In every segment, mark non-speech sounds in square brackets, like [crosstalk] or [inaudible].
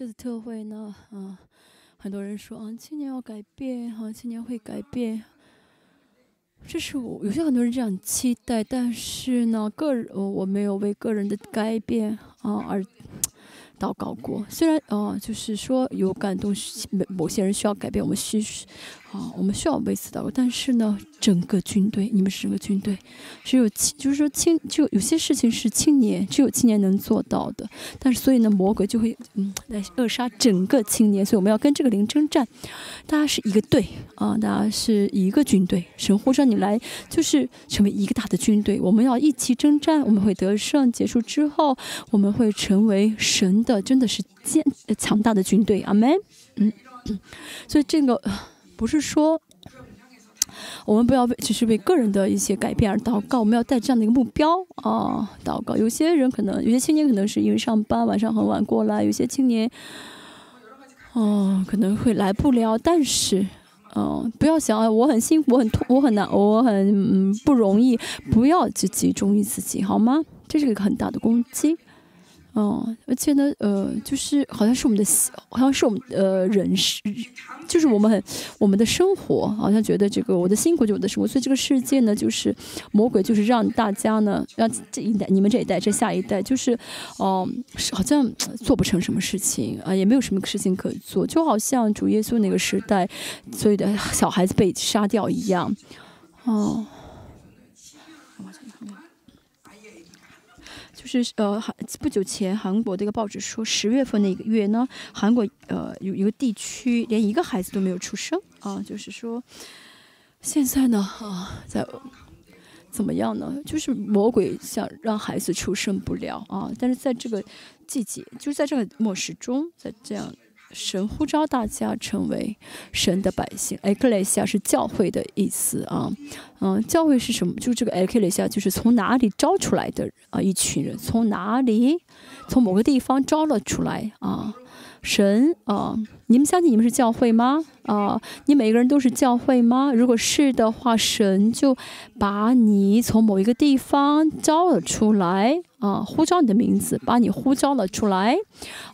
这次特会呢，啊，很多人说啊，青年要改变，啊，青年会改变。这是我有些很多人这样期待，但是呢，个人我没有为个人的改变啊而。祷告过，虽然啊，就是说有感动，某某些人需要改变，我们需啊，我们需要为此祷告。但是呢，整个军队，你们是整个军队，只有青，就是说青，就有些事情是青年，只有青年能做到的。但是所以呢，魔鬼就会嗯来扼杀整个青年，所以我们要跟这个灵征战。大家是一个队啊，大家是一个军队。神呼召你来，就是成为一个大的军队。我们要一起征战，我们会得胜。结束之后，我们会成为神的，真的是坚强大的军队。阿门。嗯，[coughs] 所以这个不是说我们不要为只是为个人的一些改变而祷告，我们要带这样的一个目标啊祷告。有些人可能，有些青年可能是因为上班晚上很晚过来，有些青年。哦，可能会来不了，但是，嗯，不要想我很辛苦，我很痛我很难，我很嗯不容易，不要去集中于自己，好吗？这是一个很大的攻击。哦，而且呢，呃，就是好像是我们的，好像是我们呃人是，就是我们很我们的生活，好像觉得这个我的辛苦就我的生活，所以这个世界呢，就是魔鬼就是让大家呢，让这一代、你们这一代、这下一代，就是哦，好像做不成什么事情啊，也没有什么事情可做，就好像主耶稣那个时代，所有的小孩子被杀掉一样，哦。是呃，韩不久前韩国的一个报纸说，十月份那个月呢，韩国呃有一个地区连一个孩子都没有出生啊，就是说现在呢啊在怎么样呢？就是魔鬼想让孩子出生不了啊，但是在这个季节，就是在这个末世中，在这样。神呼召大家成为神的百姓，，eklesia 是教会的意思啊，嗯，教会是什么？就这个 eklesia，就是从哪里招出来的啊？一群人从哪里，从某个地方招了出来啊？神啊，你们相信你们是教会吗？啊，你每个人都是教会吗？如果是的话，神就把你从某一个地方招了出来啊，呼叫你的名字，把你呼叫了出来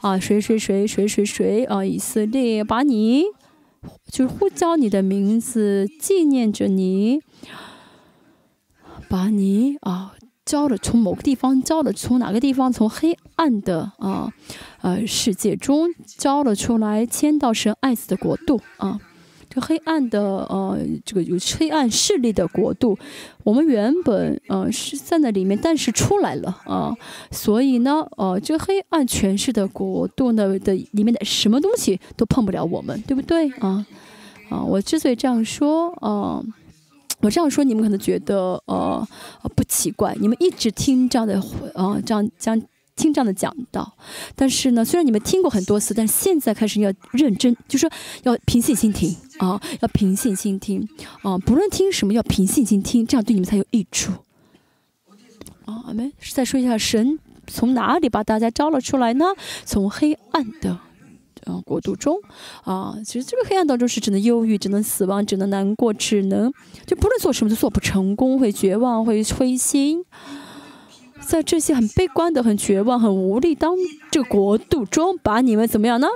啊，谁谁谁谁谁谁啊，以色列把你就是呼叫你的名字，纪念着你，把你啊。招了从某个地方招了从哪个地方从黑暗的啊呃世界中招了出来迁到神爱子的国度啊黑暗的呃这个有黑暗势力的国度我们原本呃是站在里面但是出来了啊所以呢呃这个黑暗权势的国度呢的里面的什么东西都碰不了我们对不对啊啊我之所以这样说啊。我这样说，你们可能觉得呃不奇怪。你们一直听这样的呃这样讲听这样的讲道，但是呢，虽然你们听过很多次，但现在开始要认真，就说要凭信心听啊，要凭信心听啊，不论听什么，要凭信心听，这样对你们才有益处。啊，我们再说一下，神从哪里把大家招了出来呢？从黑暗的。啊，国度中，啊，其实这个黑暗当中是只能忧郁，只能死亡，只能难过，只能就不论做什么都做不成功，会绝望，会灰心，在这些很悲观的、很绝望、很无力当这个国度中，把你们怎么样呢？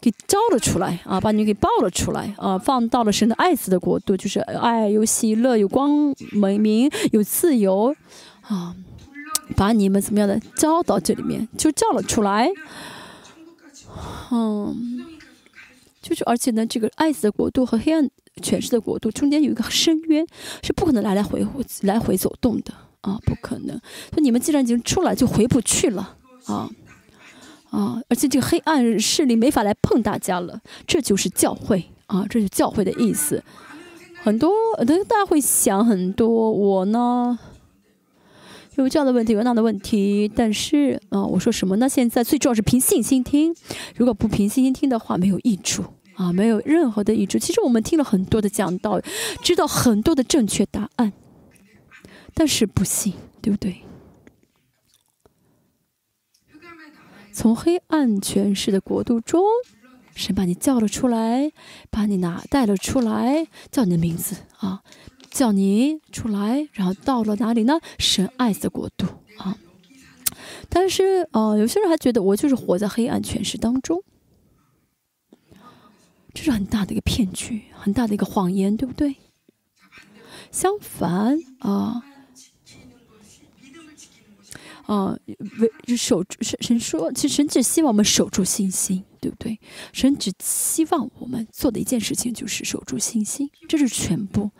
给招了出来啊，把你给抱了出来啊，放到了神的爱子的国度，就是爱有喜乐，有光明，有自由啊，把你们怎么样的招到这里面，就叫了出来。嗯，就是，而且呢，这个爱子的国度和黑暗权势的国度中间有一个深渊，是不可能来来回回来回走动的啊，不可能。所以你们既然已经出来，就回不去了啊啊！而且这个黑暗势力没法来碰大家了，这就是教会啊，这是教会的意思。很多，大家会想很多，我呢？有这样的问题，有那样的问题，但是啊，我说什么呢？现在最重要是凭信心听，如果不凭信心听的话，没有益处啊，没有任何的益处。其实我们听了很多的讲道，知道很多的正确答案，但是不信，对不对？从黑暗权势的国度中，神把你叫了出来，把你拿带了出来，叫你的名字啊。叫你出来，然后到了哪里呢？神爱的国度啊！但是哦，有些人还觉得我就是活在黑暗权势当中，这是很大的一个骗局，很大的一个谎言，对不对？相反啊。啊，为守住神神说，其实神只希望我们守住信心，对不对？神只希望我们做的一件事情就是守住信心，这是全部。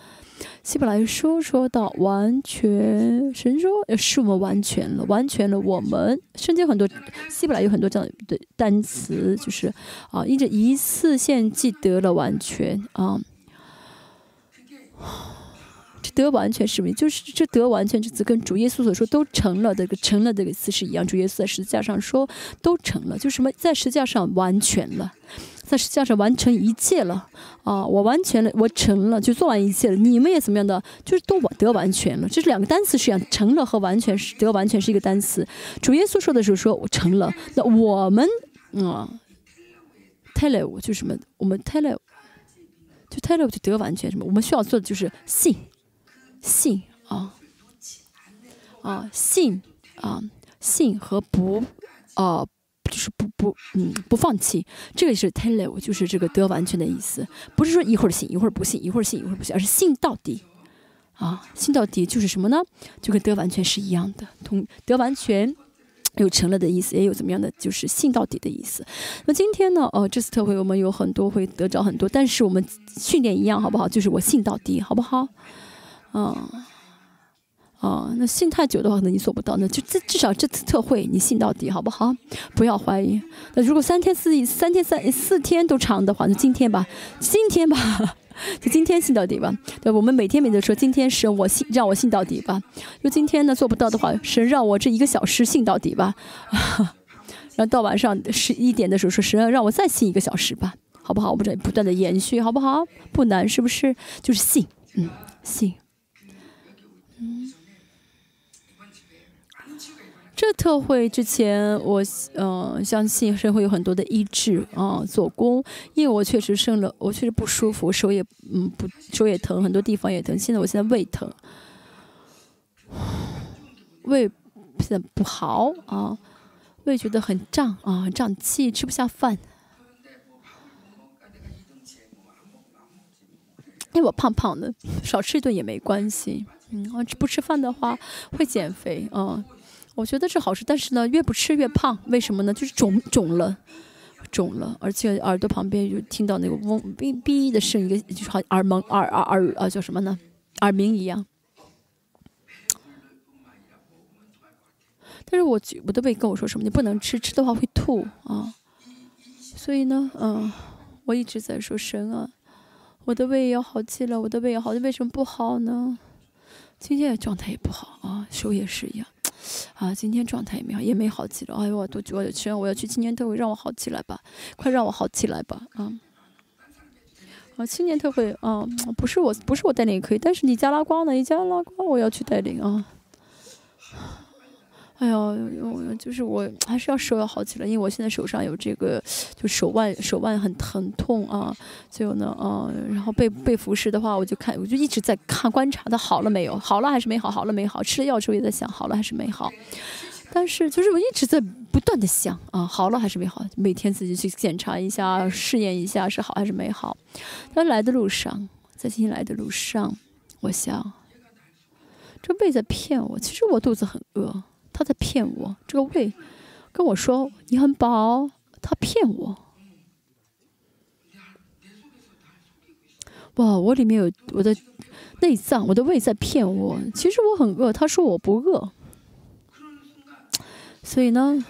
希伯来书说到完全，神说是我们完全了，完全了我们。圣经很多，希伯来有很多这样的单词，就是啊，因着一次性记得了完全啊。得完全是什么？就是这得完全这词跟主耶稣所说都成了这个成了这个词是一样。主耶稣在十字架上说都成了，就什么在十字架上完全了，在十字架上完成一切了啊！我完全了，我成了，就做完一切了。你们也怎么样的？就是都得完全了。这是两个单词是一样，成了和完全是得完全是一个单词。主耶稣说的时候说我成了，那我们啊 t e l e 就什么？我们 t e l e 就 t e l e 就得完全什么？我们需要做的就是信。信啊啊信啊信和不啊就是不不嗯不放弃，这个是 tele，就是这个得完全的意思，不是说一会儿信一会儿不信，一会儿信一会儿不信，而是信到底啊信到底就是什么呢？就跟得完全是一样的，同得完全有成了的意思，也有怎么样的就是信到底的意思。那今天呢？哦，这次特会我们有很多会得着很多，但是我们训练一样好不好？就是我信到底，好不好？啊，啊，那信太久的话，可能你做不到。那就至至少这次特会，你信到底，好不好？不要怀疑。那如果三天四三天三四天都长的话，那今天吧，今天吧，就今天信到底吧。对，我们每天每天说，今天神我信，让我信到底吧。就今天呢做不到的话，神让我这一个小时信到底吧。[laughs] 然后到晚上十一点的时候说，神让我再信一个小时吧，好不好？我们这不断的延续，好不好？不难，是不是？就是信，嗯，信。这特会之前，我呃相信是会有很多的医治啊做工，因为我确实生了，我确实不舒服，手也嗯不手也疼，很多地方也疼。现在我现在胃疼，胃现在不好啊，胃觉得很胀啊，胀气，吃不下饭。因为我胖胖的，少吃一顿也没关系。嗯，我不吃饭的话会减肥啊。我觉得是好事，但是呢，越不吃越胖，为什么呢？就是肿肿了，肿了，而且耳朵旁边就听到那个嗡哔哔的声音，就是好耳蒙耳耳耳啊，叫什么呢？耳鸣一样。但是我我的胃跟我说什么？你不能吃，吃的话会吐啊。所以呢，嗯，我一直在说神啊，我的胃要好起了，我的胃要好，为什么不好呢？今天状态也不好啊，手也是一样。啊，今天状态也没好，也没好起来。哎呦，我都我希望我要去青年特会，让我好起来吧，快让我好起来吧，啊！啊，青年特会，啊，不是我，不是我带领也可以，但是你加拉瓜呢？你加拉瓜，我要去带领啊。哎呦，我就是我还是要手要好起来，因为我现在手上有这个，就手腕手腕很疼痛啊。就呢，啊，然后被被服侍的话，我就看，我就一直在看观察，它好了没有？好了还是没好？好了没好？吃了药之后也在想，好了还是没好？但是就是我一直在不断的想啊，好了还是没好？每天自己去检查一下，试验一下是好还是没好。在来的路上，在今天来的路上，我想，这胃在骗我，其实我肚子很饿。他在骗我，这个胃跟我说你很饱，他骗我。哇，我里面有我的内脏，我的胃在骗我。其实我很饿，他说我不饿。所以呢，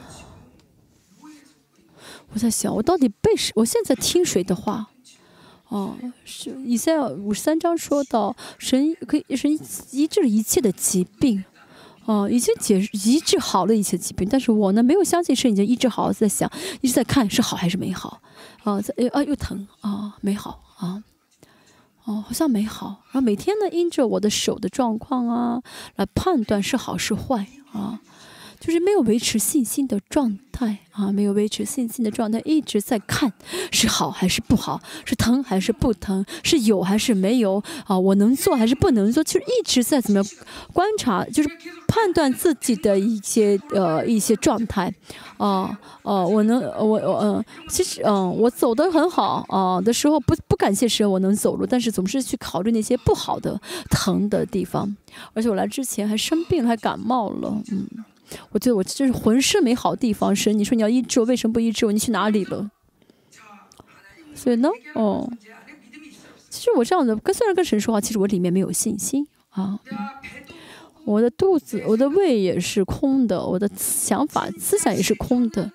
我在想，我到底被谁？我现在听谁的话？哦，是以赛亚五十三章说到，神可以神医治一切的疾病。哦，已经解医治好了一些疾病，但是我呢没有相信是已经医治好，在想一直在看是好还是没好，啊，在啊又疼啊没好。啊，哦好像没好，然后每天呢因着我的手的状况啊来判断是好是坏啊，就是没有维持信心的状态啊，没有维持信心的状态，一直在看是好还是不好，是疼还是不疼，是有还是没有啊？我能做还是不能做？就是一直在怎么样观察，就是判断自己的一些呃一些状态啊呃，我能我我嗯，其实嗯，我走的很好啊的时候不不感谢神，我能走路，但是总是去考虑那些不好的疼的地方，而且我来之前还生病，还感冒了，嗯。我觉得我真是浑身没好地方，神，你说你要医治我，为什么不医治我？你去哪里了？所以呢，哦，其实我这样的跟虽然跟神说话，其实我里面没有信心啊。我的肚子，我的胃也是空的，我的想法、思想也是空的。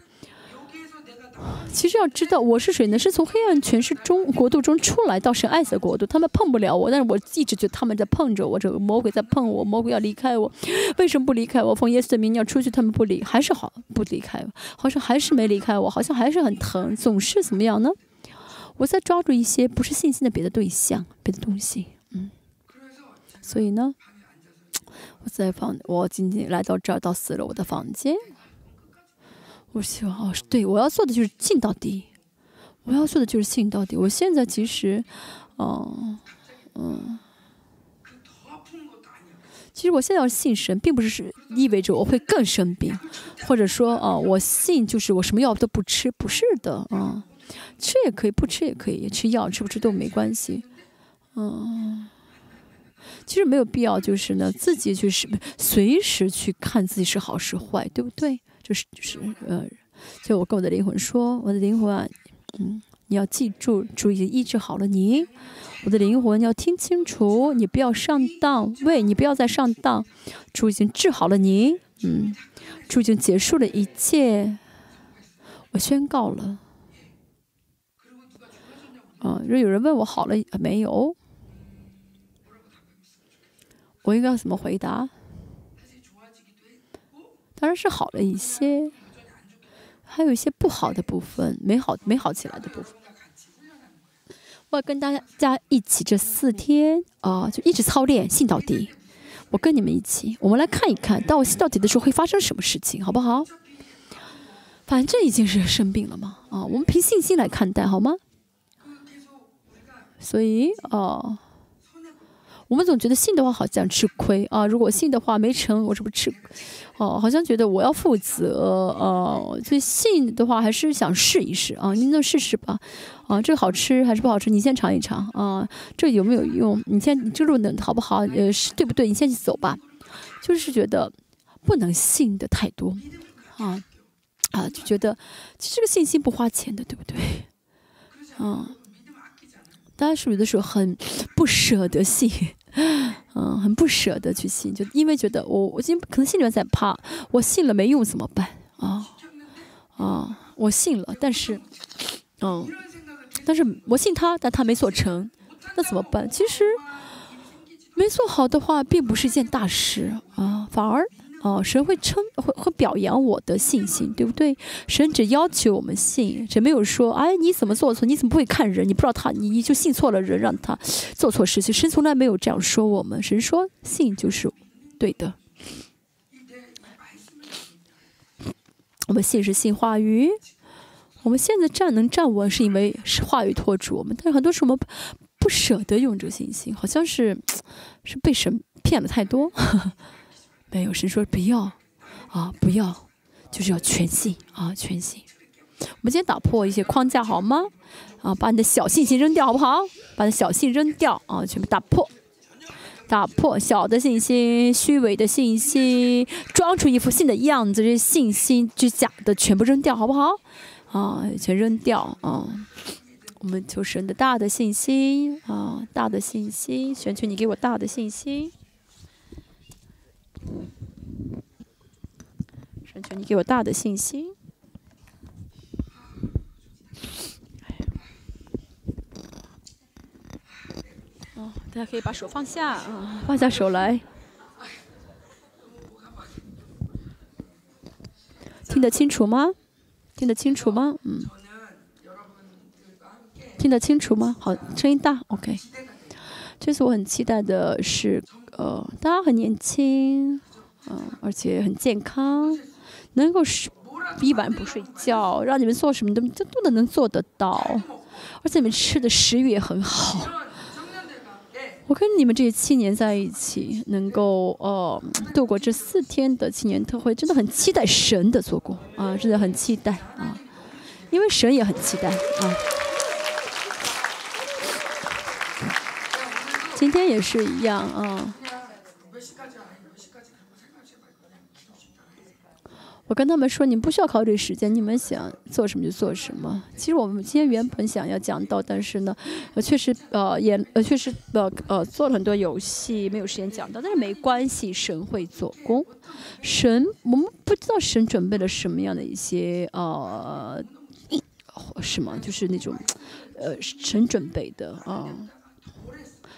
其实要知道我是谁呢？是从黑暗权势中国度中出来到神爱的国度，他们碰不了我，但是我一直觉得他们在碰着我，这个魔鬼在碰我，魔鬼要离开我，为什么不离开我？奉耶稣的名要出去，他们不离，还是好不离开，好像还是没离开我，好像还是很疼，总是怎么样呢？我在抓住一些不是信心的别的对象，别的东西，嗯，所以呢，我在房，我今天来到这儿。到四楼我的房间。我希望哦，对我要做的就是信到底，我要做的就是信到底。我现在其实，嗯嗯，其实我现在要信神，并不是意味着我会更生病，或者说啊，我信就是我什么药都不吃，不是的啊，吃也可以，不吃也可以，吃药吃不吃都没关系，嗯，其实没有必要就是呢，自己去是随时去看自己是好是坏，对不对？就是就是呃，就我跟我的灵魂说，我的灵魂啊，嗯，你要记住，主已经医治好了你，我的灵魂要听清楚，你不要上当，喂，你不要再上当，主已经治好了你，嗯，主已经结束了一切，我宣告了，啊，如果有人问我好了没有，我应该要怎么回答？当然是好了一些，还有一些不好的部分，没好没好起来的部分。我要跟大家一起这四天啊，就一直操练信到底。我跟你们一起，我们来看一看，当我信到底的时候会发生什么事情，好不好？反正已经是生病了嘛，啊，我们凭信心来看待，好吗？所以，哦。我们总觉得信的话好像吃亏啊，如果信的话没成，我是不是吃？哦，好像觉得我要负责，呃，所以信的话还是想试一试啊，您就试试吧，啊，这个好吃还是不好吃？你先尝一尝啊，这有没有用？你先，你这路能好不好？呃，是对不对？你先去走吧。就是觉得不能信的太多，啊啊，就觉得其实这个信心不花钱的，对不对？啊。大家是有的时候很不舍得信，[laughs] 嗯，很不舍得去信，就因为觉得我我今可能心里面在怕，我信了没用怎么办啊啊，我信了，但是，嗯，但是我信他，但他没做成，那怎么办？其实没做好的话，并不是一件大事啊，反而。哦，神会称会会表扬我的信心，对不对？神只要求我们信，神没有说，哎，你怎么做错？你怎么不会看人？你不知道他，你你就信错了人，让他做错事情。神从来没有这样说我们。神说，信就是对的。我们信是信话语。我们现在站能站稳，是因为是话语托住我们。但是很多时候我们不舍得用这个信心，好像是是被神骗了太多。没有神说不要，啊不要，就是要全信啊全信。我们今天打破一些框架好吗？啊，把你的小信心扔掉好不好？把你小信扔掉啊，全部打破，打破小的信心、虚伪的信心，装出一副信的样子，这些信心就假的，全部扔掉好不好？啊，全扔掉啊！我们求神的大的信心啊，大的信心，选取你给我大的信心。神求你给我大的信心。哦，大家可以把手放下啊，放下手来。听得清楚吗？听得清楚吗？嗯。听得清楚吗？好，声音大，OK。这次我很期待的是。呃，大家很年轻，嗯，而且很健康，能够是一晚不睡觉，让你们做什么都都都能做得到，而且你们吃的食欲也很好。我跟你们这七年在一起，能够呃度过这四天的青年特会，真的很期待神的做工啊，真的很期待啊，因为神也很期待啊。今天也是一样啊。跟他们说，你们不需要考虑时间，你们想做什么就做什么。其实我们今天原本想要讲到，但是呢，呃，确实呃也呃确实呃呃做了很多游戏，没有时间讲到。但是没关系，神会做工。神，我们不知道神准备了什么样的一些呃什么，就是那种呃神准备的啊。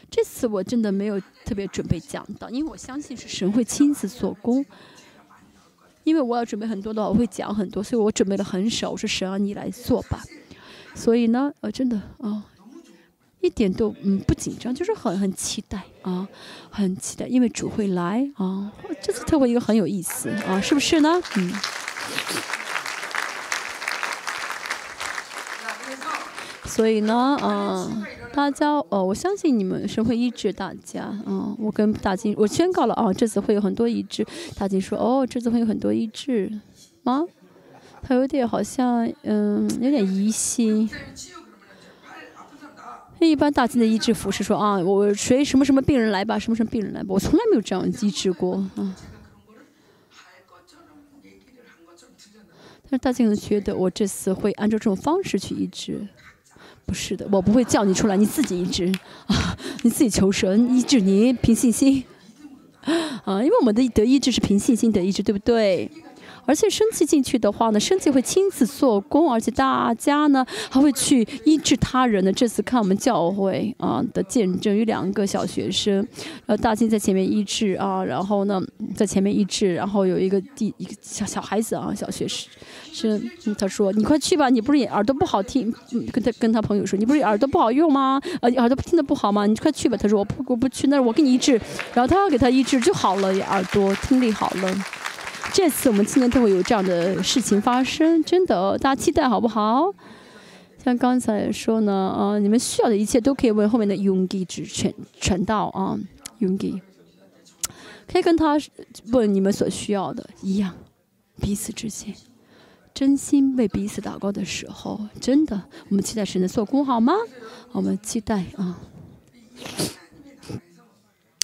这次我真的没有特别准备讲到，因为我相信是神会亲自做工。因为我要准备很多的话，我会讲很多，所以我准备了很少。我说神啊，你来做吧。所以呢，呃，真的啊，一点都嗯不紧张，就是很很期待啊，很期待，因为主会来啊。这次特会一个很有意思啊，是不是呢？嗯。所以呢，嗯。大家哦，我相信你们是会医治大家。嗯，我跟大金我宣告了啊，这次会有很多医治。大金说哦，这次会有很多医治吗？他有点好像嗯，有点疑心。一般大金的医治服是说啊，我谁什么什么病人来吧，什么什么病人来吧，我从来没有这样医治过啊。但是大金觉得我这次会按照这种方式去医治。不是的，我不会叫你出来，你自己医治啊，你自己求神医治你，凭信心啊，因为我们的得医治是凭信心得医治，对不对？而且生气进去的话呢，生气会亲自做工，而且大家呢还会去医治他人的。这次看我们教会啊的见证，有两个小学生，呃，大金在前面医治啊，然后呢在前面医治，然后有一个第一个小小孩子啊，小学生，是他说你快去吧，你不是耳朵不好听，跟他跟他朋友说，你不是耳朵不好用吗？呃，耳朵听得不好吗？你快去吧。他说我不我不去，那我给你医治，然后他要给他医治就好了，耳朵听力好了。这次我们今年都会有这样的事情发生，真的，大家期待好不好？像刚才说呢，啊，你们需要的一切都可以为后面的勇给指传传道啊，勇给，可以跟他问你们所需要的一样，彼此之间真心为彼此祷告的时候，真的，我们期待神的做工好吗？我们期待啊，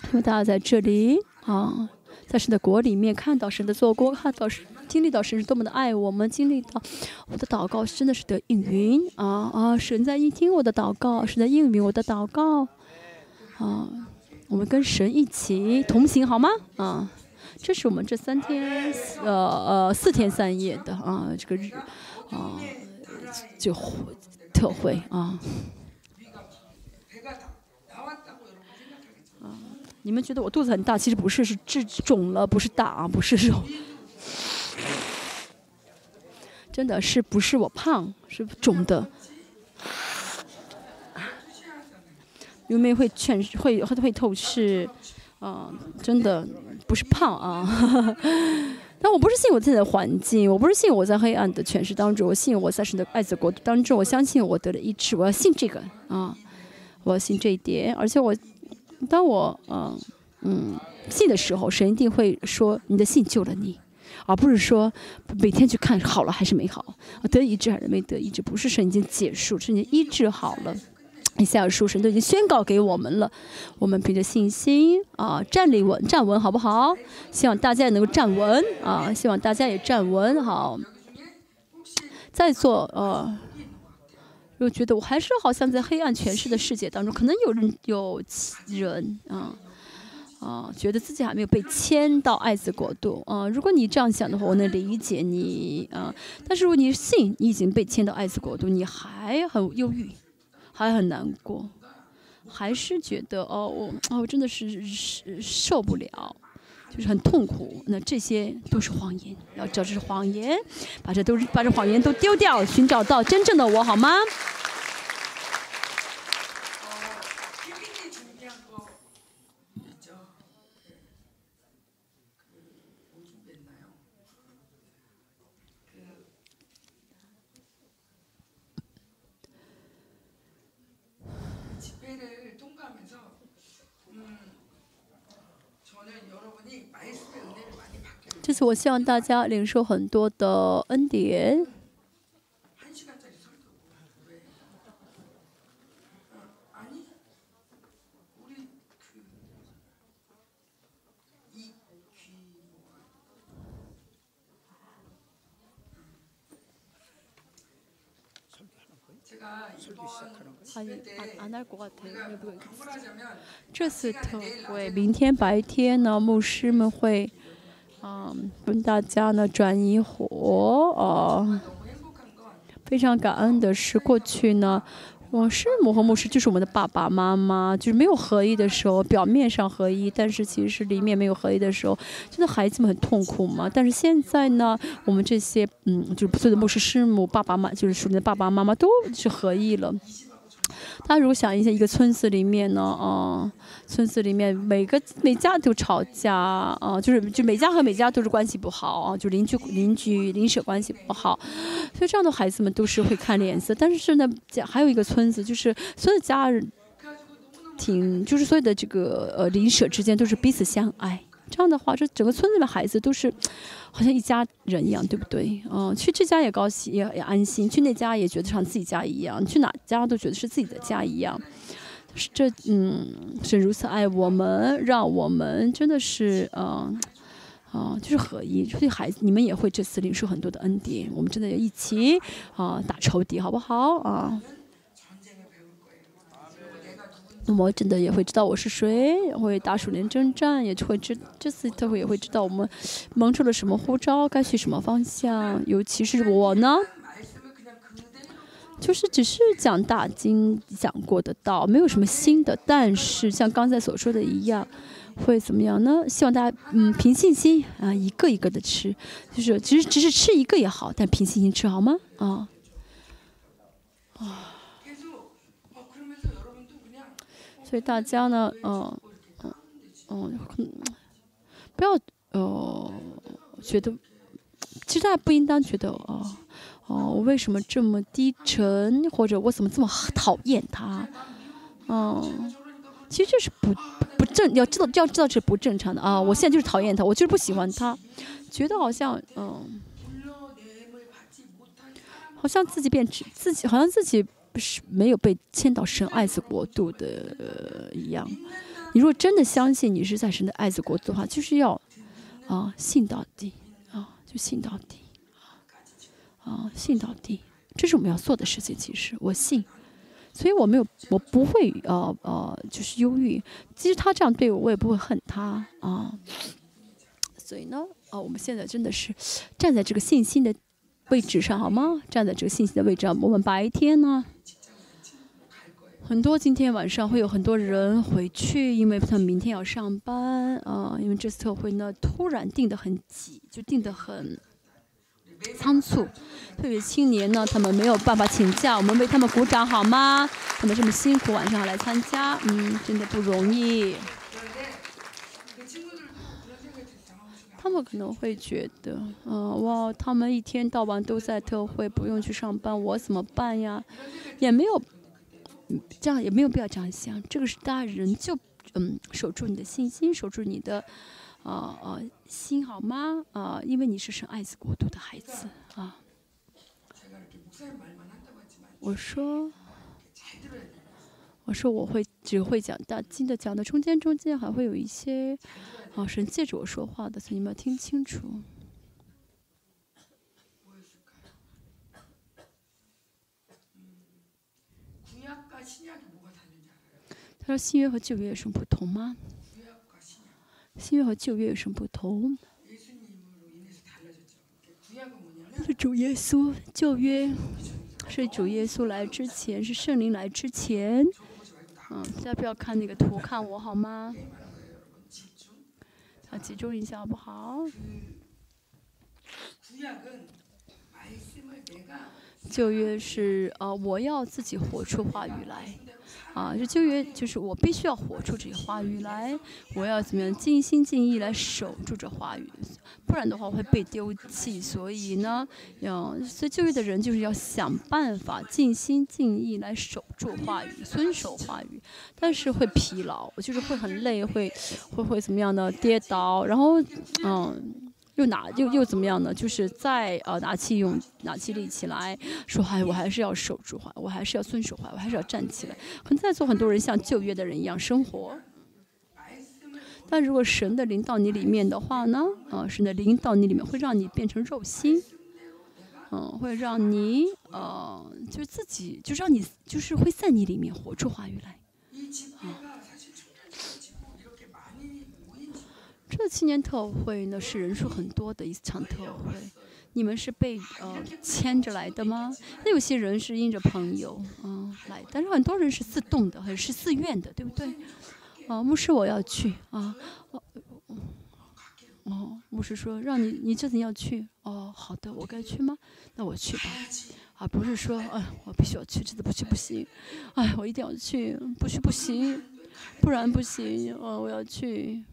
因为大家在这里啊。在神的国里面看到神的做工，看到神经历到神是多么的爱我们，经历到我的祷告真的是得应允啊啊！神在听我的祷告，神在应允我的祷告啊！我们跟神一起同行好吗？啊，这是我们这三天呃呃四天三夜的啊这个日啊就特会啊。你们觉得我肚子很大，其实不是，是痣肿了，不是大啊，不是肉。真的是不是我胖，是肿的。有没有会劝会会透视？啊，真的不是胖啊。[laughs] 但我不是信我自己的环境，我不是信我在黑暗的诠释当中，我信我在神的爱子国度当中，我相信我得了医治，我要信这个啊，我要信这一点，而且我。当我嗯嗯信的时候，神一定会说你的信救了你，而不是说每天去看好了还是没好，得医治还是没得医治，不是神已经结束，是已经医治好了。以赛亚书神都已经宣告给我们了，我们凭着信心啊站立稳站稳好不好？希望大家也能够站稳啊，希望大家也站稳好。在座呃。就觉得我还是好像在黑暗诠释的世界当中，可能有人有人啊啊，觉得自己还没有被迁到爱子国度啊。如果你这样想的话，我能理解你啊。但是如果你信你已经被迁到爱子国度，你还很忧郁，还很难过，还是觉得哦，我哦真的是受不了，就是很痛苦。那这些都是谎言，要知道这是谎言，把这都是把这谎言都丢掉，寻找到真正的我，好吗？我希望大家领受很多的恩典。这次特会，明天白天呢，牧师们会，嗯，跟大家呢转移火，啊，非常感恩的是，过去呢。我师母和牧师就是我们的爸爸妈妈，就是没有合一的时候，表面上合一，但是其实里面没有合一的时候，真的孩子们很痛苦嘛。但是现在呢，我们这些嗯，就是所有的牧师师母、爸爸妈妈，就是属灵的爸爸妈妈都是合一了。大家如果想一下，一个村子里面呢，啊，村子里面每个每家都吵架，啊，就是就每家和每家都是关系不好啊，就邻居邻居邻舍关系不好，所以这样的孩子们都是会看脸色。但是呢，还有一个村子，就是所有的家人挺，就是所有的这个呃邻舍之间都是彼此相爱。这样的话，这整个村子的孩子都是 [tsk] 好像一家人一样，对不对？嗯，去这家也高兴，也也安心；去那家也觉得像自己家一样，去哪家都觉得是自己的家一样。是这，嗯，是如此爱我们，让我们真的是，嗯，啊，就是合一。所以孩子，你们也会这次领受很多的恩典。我们真的要一起啊，打仇敌，好不好？啊。那么真的也会知道我是谁，会打鼠年征战，也会知这次他会也会知道我们蒙出了什么呼召，该去什么方向。尤其是我呢，就是只是讲大经讲过的道，没有什么新的。但是像刚才所说的一样，会怎么样呢？希望大家嗯凭信心啊，一个一个的吃，就是其实只是吃一个也好，但凭信心吃好吗？啊啊。所以大家呢，嗯，嗯，嗯，不要呃觉得，其实大家不应当觉得啊，哦，我为什么这么低沉，或者我怎么这么讨厌他，嗯，其实这是不不正，要知道要知道是不正常的啊！我现在就是讨厌他，我就是不喜欢他，觉得好像嗯，好像自己变自己，好像自己。不是没有被迁到神爱子国度的一样。你如果真的相信你是在神的爱子国度的话，就是要啊信到底啊，就信到底啊，信到底。这是我们要做的事情。其实我信，所以我没有，我不会呃呃，就是忧郁。其实他这样对我，我也不会恨他啊。所以呢，啊，我们现在真的是站在这个信心的位置上，好吗？站在这个信息的位置上，我们白天呢。很多今天晚上会有很多人回去，因为他们明天要上班啊。因为这次特会呢，突然定得很急，就定得很仓促。特别青年呢，他们没有办法请假，我们为他们鼓掌好吗？他们这么辛苦，晚上来参加，嗯，真的不容易。他们可能会觉得，嗯，哇，他们一天到晚都在特会，不用去上班，我怎么办呀？也没有。这样也没有必要这样想，这个是大人就嗯守住你的信心，守住你的啊啊心好吗？啊，因为你是生爱子国度的孩子啊。我说，我说我会只会讲大经的，讲的中间中间还会有一些啊神借着我说话的，所以你们要听清楚。他说：“新约和旧约有什么不同吗？新约和旧约有什么不同？是主耶稣，旧约是主耶稣来之前，是圣灵来之前。嗯，大家不要看那个图，看我好吗？要集中一下好不好？旧约是呃，我要自己活出话语来。”啊，就旧约就是我必须要活出这些话语来，我要怎么样尽心尽意来守住这话语，不然的话会被丢弃。所以呢，要所以旧约的人就是要想办法尽心尽意来守住话语，遵守话语，但是会疲劳，就是会很累，会会会怎么样的跌倒，然后嗯，又拿又又怎么样呢？就是再呃拿起用拿起力气来说，哎，我还是要守住话，我还是要遵守话，我还是要站起来。可能在座很多人像旧约的人一样生活，但如果神的灵到你里面的话呢？啊，神的灵到你里面会让你变成肉心，嗯，会让你呃，就是自己，就让你就是会在你里面活出话语来。这青年特会呢是人数很多的一场特会，你们是被呃牵着来的吗？那有些人是因着朋友嗯来，但是很多人是自动的，很是自愿的，对不对？啊，牧师我要去啊，哦，哦，牧师说让你你这次要去哦，好的，我该去吗？那我去吧，啊，不是说哎我必须要去，这次不去不行，哎我一定要去，不去不行，不然不行，哦我要去。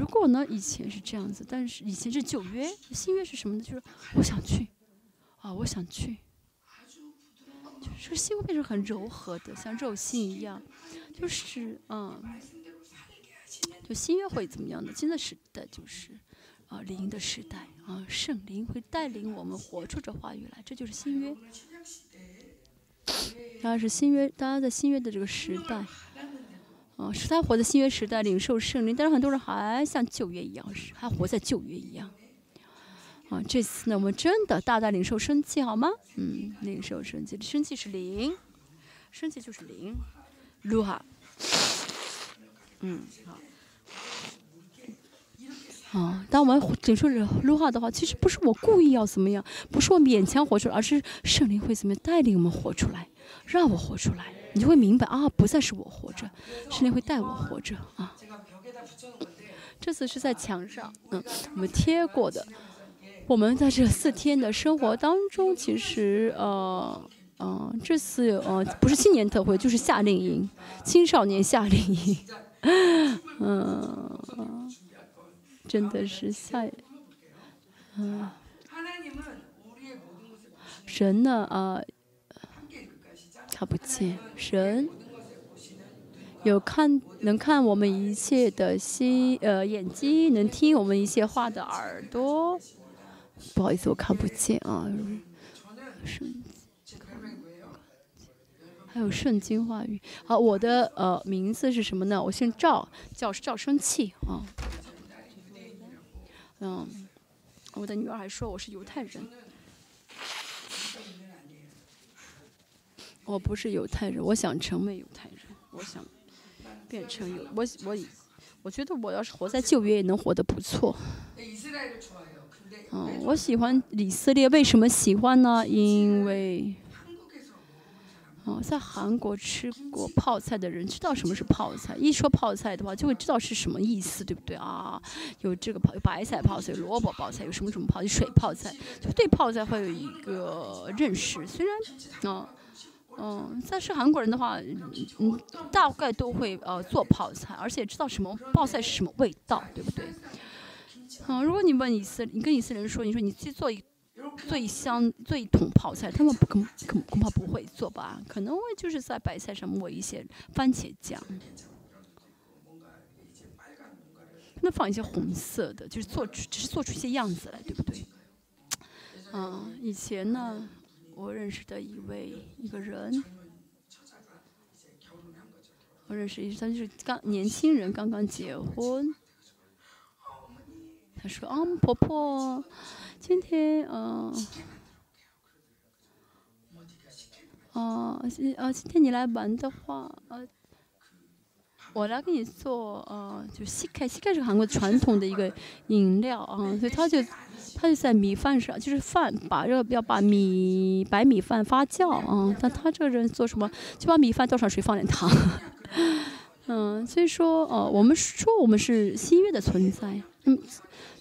如果呢？以前是这样子，但是以前是旧约，新约是什么呢？就是我想去，啊，我想去，就是心会变成很柔和的，像肉心一样，就是嗯，就新约会怎么样的？新的时代就是啊灵的时代啊，圣灵会带领我们活出这话语来，这就是新约。当然是新约，大家在新约的这个时代。哦，是他活在新约时代领受圣灵，但是很多人还像旧约一样，还活在旧约一样。啊，这次呢，我们真的大大领受生气，好吗？嗯，领受生气，生气是零，生气就是零，撸哈。嗯，好。啊，当我们领受着撸哈的话，其实不是我故意要怎么样，不是我勉强活出来，而是圣灵会怎么样带领我们活出来，让我活出来。你就会明白啊，不再是我活着，是你会带我活着啊。这次是在墙上，嗯，我们贴过的。我们在这四天的生活当中，其实呃，嗯，这次呃不是青年特会，就是夏令营，青少年夏令营，[laughs] 嗯，真的是夏，嗯，神呢啊。看不见神，有看能看我们一切的心，呃，眼睛能听我们一切话的耳朵。不好意思，我看不见啊。圣还有圣经话语。好，我的呃名字是什么呢？我姓赵，叫赵生气啊。嗯，我的女儿还说我是犹太人。我不是犹太人，我想成为犹太人，我想变成犹我我我觉得我要是活在旧约也能活得不错。嗯，我喜欢以色列，为什么喜欢呢？因为，哦，在韩国吃过泡菜的人知道什么是泡菜。一说泡菜的话，就会知道是什么意思，对不对啊？有这个泡，有白菜泡菜，萝卜泡菜，有什么什么泡，有水泡菜，就对泡菜会有一个认识。虽然，啊。嗯，嗯但是韩国人的话，嗯，大概都会呃做泡菜，而且知道什么泡菜是什么味道，对不对？嗯，如果你问以色列，你跟以色列人说，你说你去做一做一箱做一桶泡菜，他们恐恐恐怕不会做吧？可能会就是在白菜上抹一些番茄酱，那放一些红色的，就是做出只是做出一些样子来，对不对？嗯，以前呢。认识的一位一个人，我认识一，他就是刚年轻人刚刚结婚。他说：“啊，婆婆，今天嗯，啊，啊，今天你来玩的话，呃，我来给你做，呃，就西开，西开是韩国传统的一个饮料啊，所以他就。”他就在米饭上，就是饭，把这个要把米白米饭发酵啊。但他这个人做什么，就把米饭倒上水，放点糖。[laughs] 嗯，所以说，哦，我们说我们是新约的存在。那么，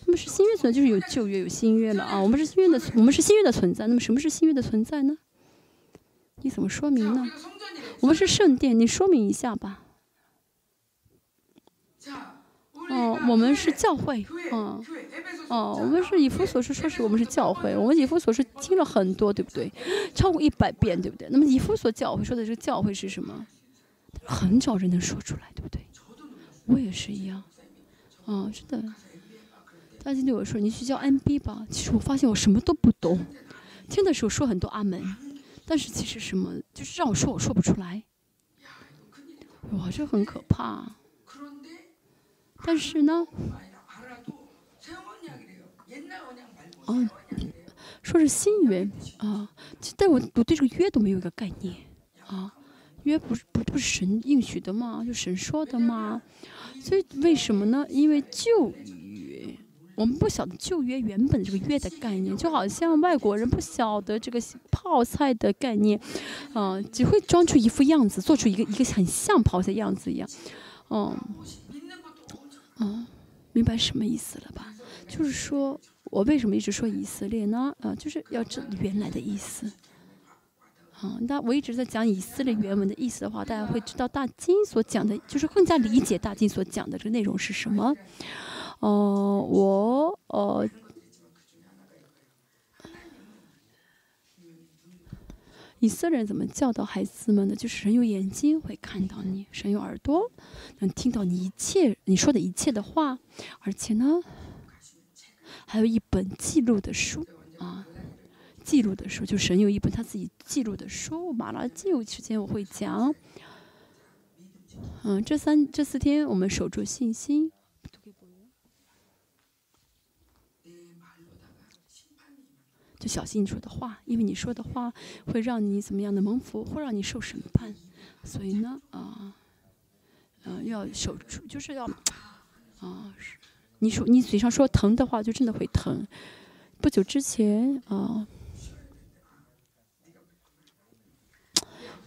那么是新约存在，就是有旧约有新约了啊。我们是新约的，我们是新约的存在。那么什么是新约的存在呢？你怎么说明呢？我们是圣殿，你说明一下吧。哦，我们是教会，嗯，哦，我们是以弗所说说是我们是教会，我们以弗所是听了很多，对不对？超过一百遍，对不对？那么以弗所教会说的这个教会是什么？很少人能说出来，对不对？我也是一样，哦，真的，大家对我说：“你去教 N B 吧。”其实我发现我什么都不懂，听的时候说很多阿门，但是其实什么就是让我说我说不出来。哇，这很可怕。但是呢，哦，说是新约啊，但我我对这个约都没有一个概念啊。约不是不不是神应许的吗？就神说的吗？所以为什么呢？因为旧约我们不晓得旧约原本这个约的概念，就好像外国人不晓得这个泡菜的概念，嗯，只会装出一副样子，做出一个一个很像泡菜样子一样，嗯。啊，明白什么意思了吧？就是说我为什么一直说以色列呢？啊，就是要知原来的意思。啊，那我一直在讲以色列原文的意思的话，大家会知道大金所讲的，就是更加理解大金所讲的这个内容是什么。哦，我呃。以色列人怎么教导孩子们呢？就是神有眼睛会看到你，神有耳朵能听到你一切你说的一切的话，而且呢，还有一本记录的书啊，记录的书，就神有一本他自己记录的书。马拉基有时间我会讲。嗯，这三这四天我们守住信心。就小心你说的话，因为你说的话会让你怎么样的蒙福，会让你受审判，所以呢，啊，嗯，要守住，就是要，啊，你说你嘴上说疼的话，就真的会疼。不久之前，啊，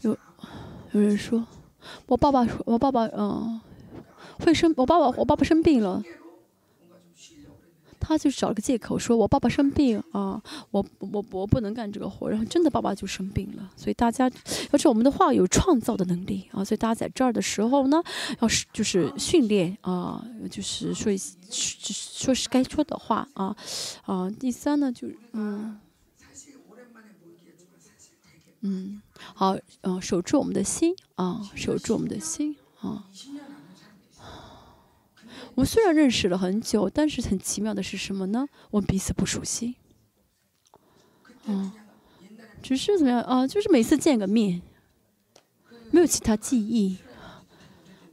有有人说，我爸爸说，我爸爸，嗯，会生，我爸爸，我爸爸生病了。他就找了个借口，说我爸爸生病啊，我我我不能干这个活，然后真的爸爸就生病了。所以大家，而且我们的话有创造的能力啊，所以大家在这儿的时候呢，要是就是训练啊，就是说说是该说的话啊啊。第三呢，就是嗯嗯，好，嗯，守住我们的心啊，守住我们的心啊。我虽然认识了很久，但是很奇妙的是什么呢？我们彼此不熟悉，嗯，只是怎么样啊？就是每次见个面，没有其他记忆，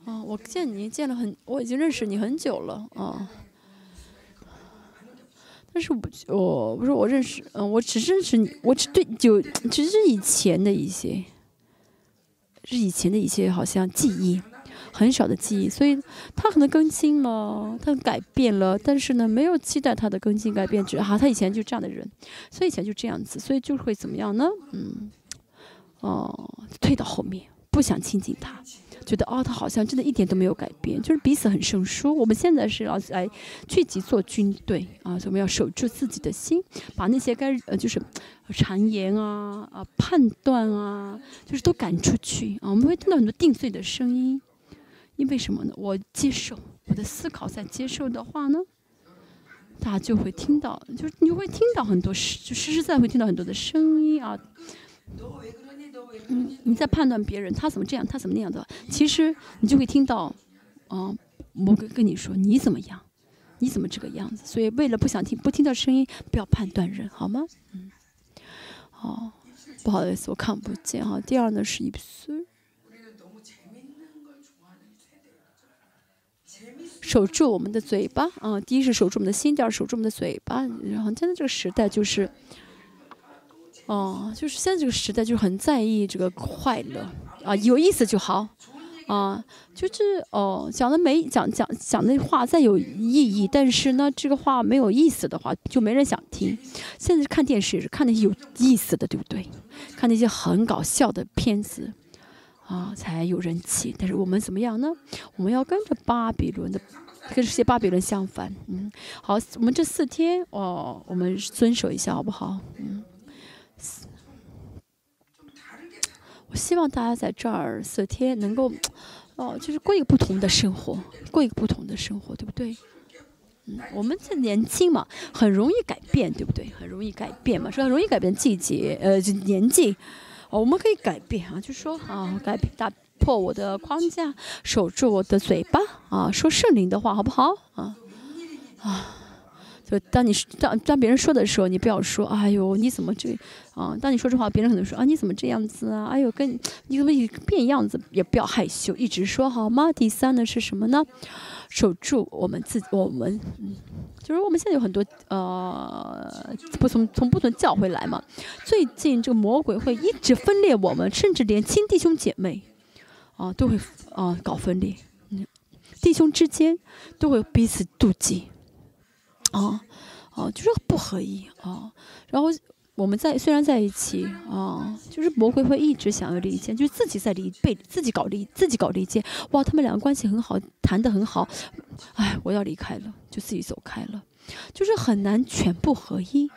啊，我见你见了很，我已经认识你很久了啊，但是我我不是我认识，嗯，我只认识你，我只对就只是以前的一些，是以前的一些好像记忆。很少的记忆，所以他可能更新了，他改变了，但是呢，没有期待他的更新改变，只哈，他以前就这样的人，所以以前就这样子，所以就会怎么样呢？嗯，哦，退到后面，不想亲近他，觉得哦，他好像真的一点都没有改变，就是彼此很生疏。我们现在是要来聚集做军队啊，所以我们要守住自己的心，把那些该呃就是谗言啊啊判断啊，就是都赶出去啊。我们会听到很多定罪的声音。因为什么呢？我接受我的思考，在接受的话呢，大家就会听到，就是你会听到很多实，就实实在在会听到很多的声音啊。嗯，你在判断别人，他怎么这样，他怎么那样的，其实你就会听到，啊，我跟跟你说你怎么样，你怎么这个样子？所以为了不想听，不听到声音，不要判断人，好吗？嗯，好，不好意思，我看不见哈。第二呢是一岁。守住我们的嘴巴啊！第一是守住我们的心，第二守住我们的嘴巴。然后现在这个时代就是，哦，就是现在这个时代就是很在意这个快乐啊，有意思就好啊，就是哦，讲的没讲讲讲的话再有意义，但是呢，这个话没有意思的话，就没人想听。现在看电视也是看那些有意思的，对不对？看那些很搞笑的片子。啊，才有人气。但是我们怎么样呢？我们要跟着巴比伦的，跟这些巴比伦相反。嗯，好，我们这四天哦，我们遵守一下好不好？嗯，我希望大家在这儿四天能够，哦，就是过一个不同的生活，过一个不同的生活，对不对？嗯，我们这年轻嘛，很容易改变，对不对？很容易改变嘛，说很容易改变季节，呃，就年纪。哦，我们可以改变啊，就说啊，改变打破我的框架，守住我的嘴巴啊，说圣灵的话，好不好啊？啊，就当你当当别人说的时候，你不要说，哎呦，你怎么这啊？当你说这话，别人可能说啊，你怎么这样子啊？哎呦，跟你怎么变样子？也不要害羞，一直说好吗？第三呢是什么呢？守住我们自，我们嗯，就是我们现在有很多呃，不从从不同教会来嘛。最近这个魔鬼会一直分裂我们，甚至连亲弟兄姐妹啊都会啊搞分裂，嗯，弟兄之间都会彼此妒忌。啊，哦，就是不合一啊。然后我们在虽然在一起啊，就是魔鬼会一直想要离间，就是自己在离被自己搞离自己搞离间。哇，他们两个关系很好，谈得很好。哎，我要离开了，就自己走开了，就是很难全部合一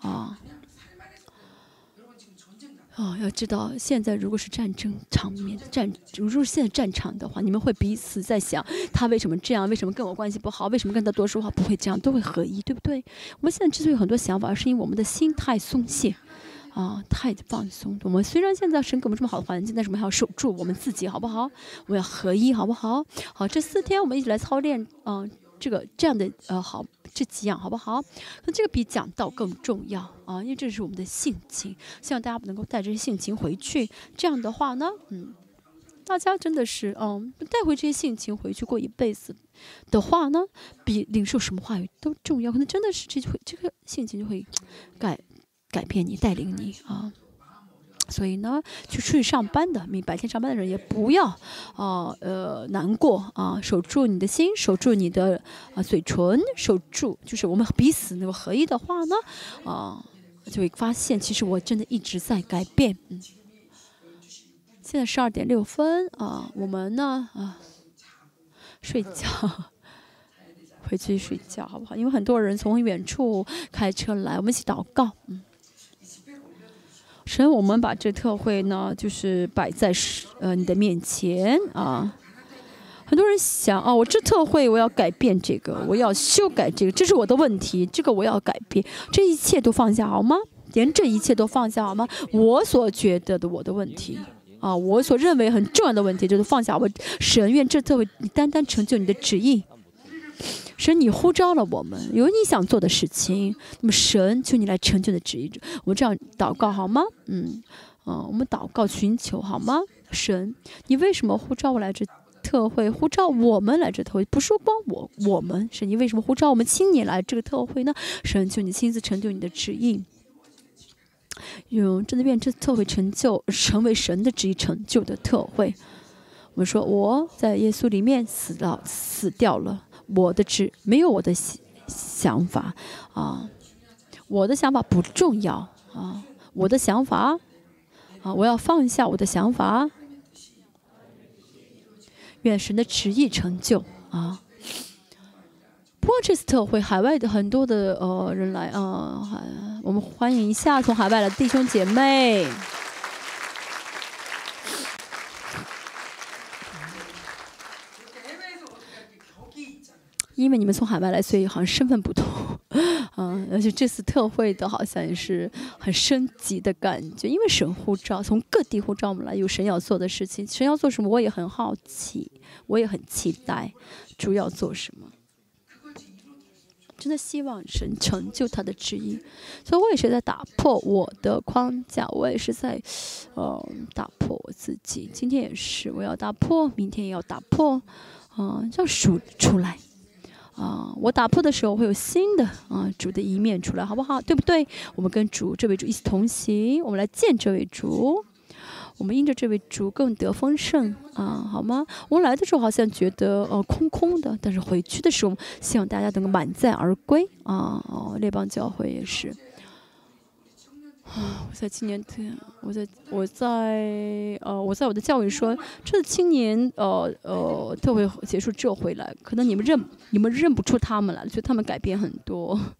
啊。哦要知道，现在如果是战争场面战，如果是现在战场的话，你们会彼此在想，他为什么这样？为什么跟我关系不好？为什么跟他多说话？不会这样，都会合一，对不对？我们现在之所以有很多想法，是因为我们的心太松懈，啊，太放松。我们虽然现在神给我们这么好的环境，但是我们还要守住我们自己，好不好？我们要合一，好不好？好，这四天我们一起来操练，嗯。这个这样的呃好这几样好不好？那这个比讲道更重要啊，因为这是我们的性情，希望大家能够带着性情回去。这样的话呢，嗯，大家真的是嗯带回这些性情回去过一辈子的话呢，比领受什么话语都重要。可能真的是这就会这个性情就会改改变你，带领你啊。所以呢，去出去上班的，你白天上班的人也不要啊，呃，难过啊，守住你的心，守住你的啊嘴唇，守住，就是我们彼此能够合一的话呢，啊，就会发现其实我真的一直在改变。嗯，现在十二点六分啊，我们呢啊，睡觉，回去睡觉好不好？因为很多人从远处开车来，我们一起祷告，嗯。神，我们把这特会呢，就是摆在呃你的面前啊。很多人想啊，我这特会我要改变这个，我要修改这个，这是我的问题，这个我要改变，这一切都放下好吗？连这一切都放下好吗？我所觉得的我的问题啊，我所认为很重要的问题，就是放下。我神愿这特会单单成就你的旨意。神，你呼召了我们，有你想做的事情。那么，神求你来成就的旨意。我们这样祷告好吗？嗯，啊，我们祷告寻求好吗？神，你为什么呼召我来这特会？呼召我们来这特会，不是光我，我们是你为什么呼召我们青年来这个特会呢？神，求你亲自成就你的旨意。用真的愿这特会成就，成为神的旨意成就的特会。我们说我在耶稣里面死了，死掉了。我的旨没有我的想法啊，我的想法不重要啊，我的想法啊，我要放下我的想法，愿神的旨意成就啊。不过这次特会，海外的很多的呃人来啊，我们欢迎一下从海外的弟兄姐妹。因为你们从海外来，所以好像身份不同，[laughs] 嗯，而且这次特会的好像也是很升级的感觉。因为神护照，从各地护照我们来，有神要做的事情，神要做什么，我也很好奇，我也很期待，主要做什么。真的希望神成就他的旨意，所以我也是在打破我的框架，我也是在，呃，打破我自己。今天也是，我要打破，明天也要打破，嗯，要数出来。啊，我打破的时候会有新的啊主的一面出来，好不好？对不对？我们跟主这位主一起同行，我们来见这位主，我们因着这位主更得丰盛啊，好吗？我们来的时候好像觉得呃空空的，但是回去的时候，希望大家能够满载而归啊！哦，列邦教会也是。啊！我在青年特，我在我在呃，我在我的教育说，这青年呃呃特会结束这回来，可能你们认你们认不出他们来，觉得他们改变很多。[laughs]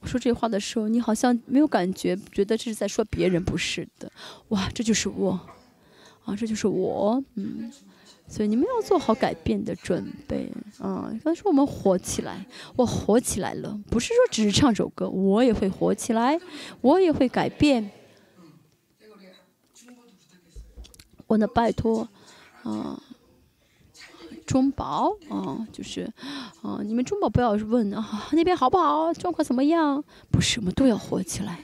我说这话的时候，你好像没有感觉，觉得这是在说别人，不是的。哇，这就是我，啊，这就是我，嗯。所以你们要做好改变的准备，嗯，刚才说我们火起来，我火起来了，不是说只是唱首歌，我也会火起来，我也会改变。我呢，拜托，啊，中保啊，就是啊，你们中保不要问啊那边好不好，状况怎么样？不是，我们都要火起来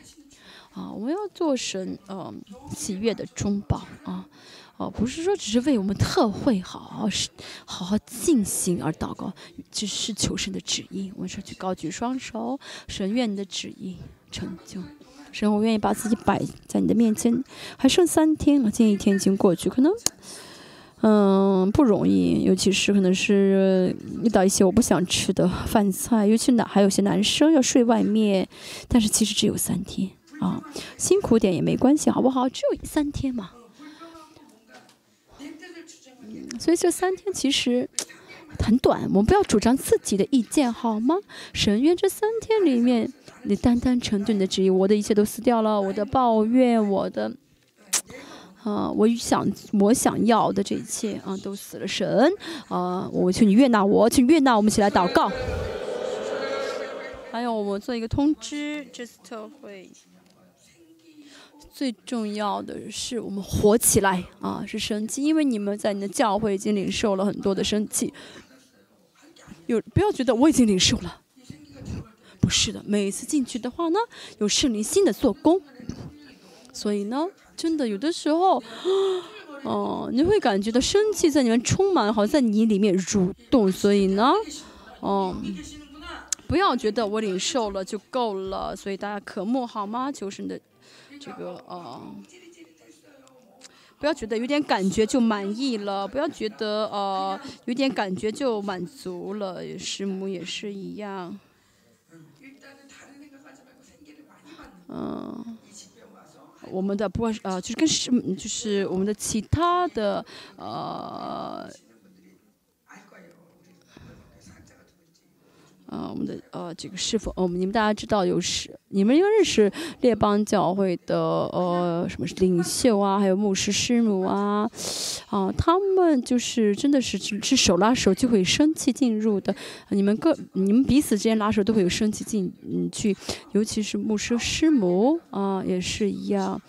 啊！我们要做神嗯喜悦的中保啊。哦，不是说只是为我们特会好好是好好进行而祷告，只是求神的旨意。我们说去高举双手，神愿你的旨意成就。神，我愿意把自己摆在你的面前。还剩三天了，今天一天已经过去，可能嗯不容易，尤其是可能是遇到一些我不想吃的饭菜，尤其男还有些男生要睡外面，但是其实只有三天啊，辛苦点也没关系，好不好？只有三天嘛。所以这三天其实很短，我们不要主张自己的意见，好吗？神愿这三天里面，你单单成对你的旨意，我的一切都死掉了，我的抱怨，我的，啊，我想我想要的这一切啊，都死了。神啊，我求你悦纳我，请悦纳我们一起来祷告。还有，我做一个通知，这次特会。最重要的是，我们活起来啊！是生气，因为你们在你的教会已经领受了很多的生气。有不要觉得我已经领受了，不是的，每一次进去的话呢，有圣灵新的做工。所以呢，真的有的时候，哦，你会感觉到生气在里面充满，好像在你里面蠕动。所以呢，哦，不要觉得我领受了就够了。所以大家渴慕好吗？求神的。这个呃，不要觉得有点感觉就满意了，不要觉得呃有点感觉就满足了，师母也是一样。嗯，我们的不管是啊，就是跟师，就是我们的其他的呃。啊，我们的呃，这个是否，哦，你们大家知道有是，你们应该认识列邦教会的呃，什么领袖啊，还有牧师师母啊，啊，他们就是真的是是手拉手就会生气进入的，你们各你们彼此之间拉手都会有生气进嗯去，尤其是牧师师母啊，也是一样。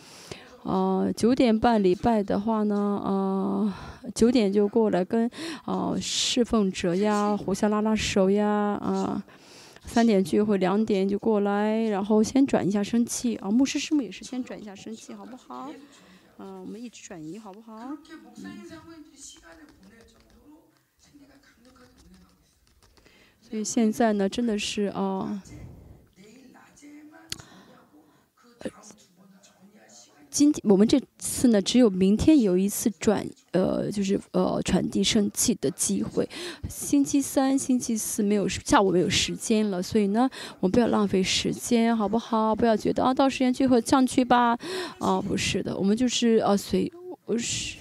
啊，九点半礼拜的话呢，啊，九点就过来跟啊侍奉者呀互相拉拉手呀，啊，三点聚会，两点就过来，然后先转一下生气啊，牧师师母也是先转一下生气，好不好？嗯，我们一直转移，好不好？所以现在呢，真的是啊。今天我们这次呢，只有明天有一次转，呃，就是呃传递圣气的机会。星期三、星期四没有下午没有时间了，所以呢，我们不要浪费时间，好不好？不要觉得啊，到时间聚会上去吧。啊，不是的，我们就是呃随我是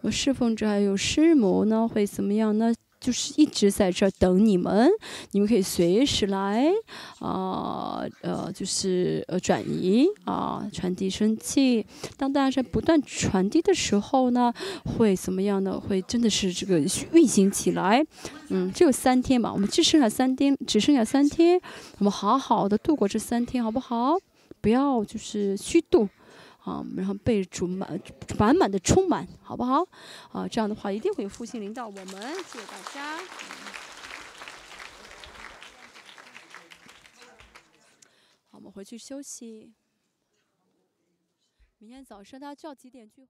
我侍奉者还有师母呢，会怎么样呢？就是一直在这儿等你们，你们可以随时来，啊，呃，就是呃转移啊，传递生气。当大家在不断传递的时候呢，会怎么样呢？会真的是这个运行起来。嗯，只有三天嘛，我们只剩下三天，只剩下三天，我们好好的度过这三天，好不好？不要就是虚度。啊，然后被主满满满的充满，好不好？啊，这样的话一定会有复兴领导我们。谢谢大家。好，我们回去休息。明天早上大家叫几点聚？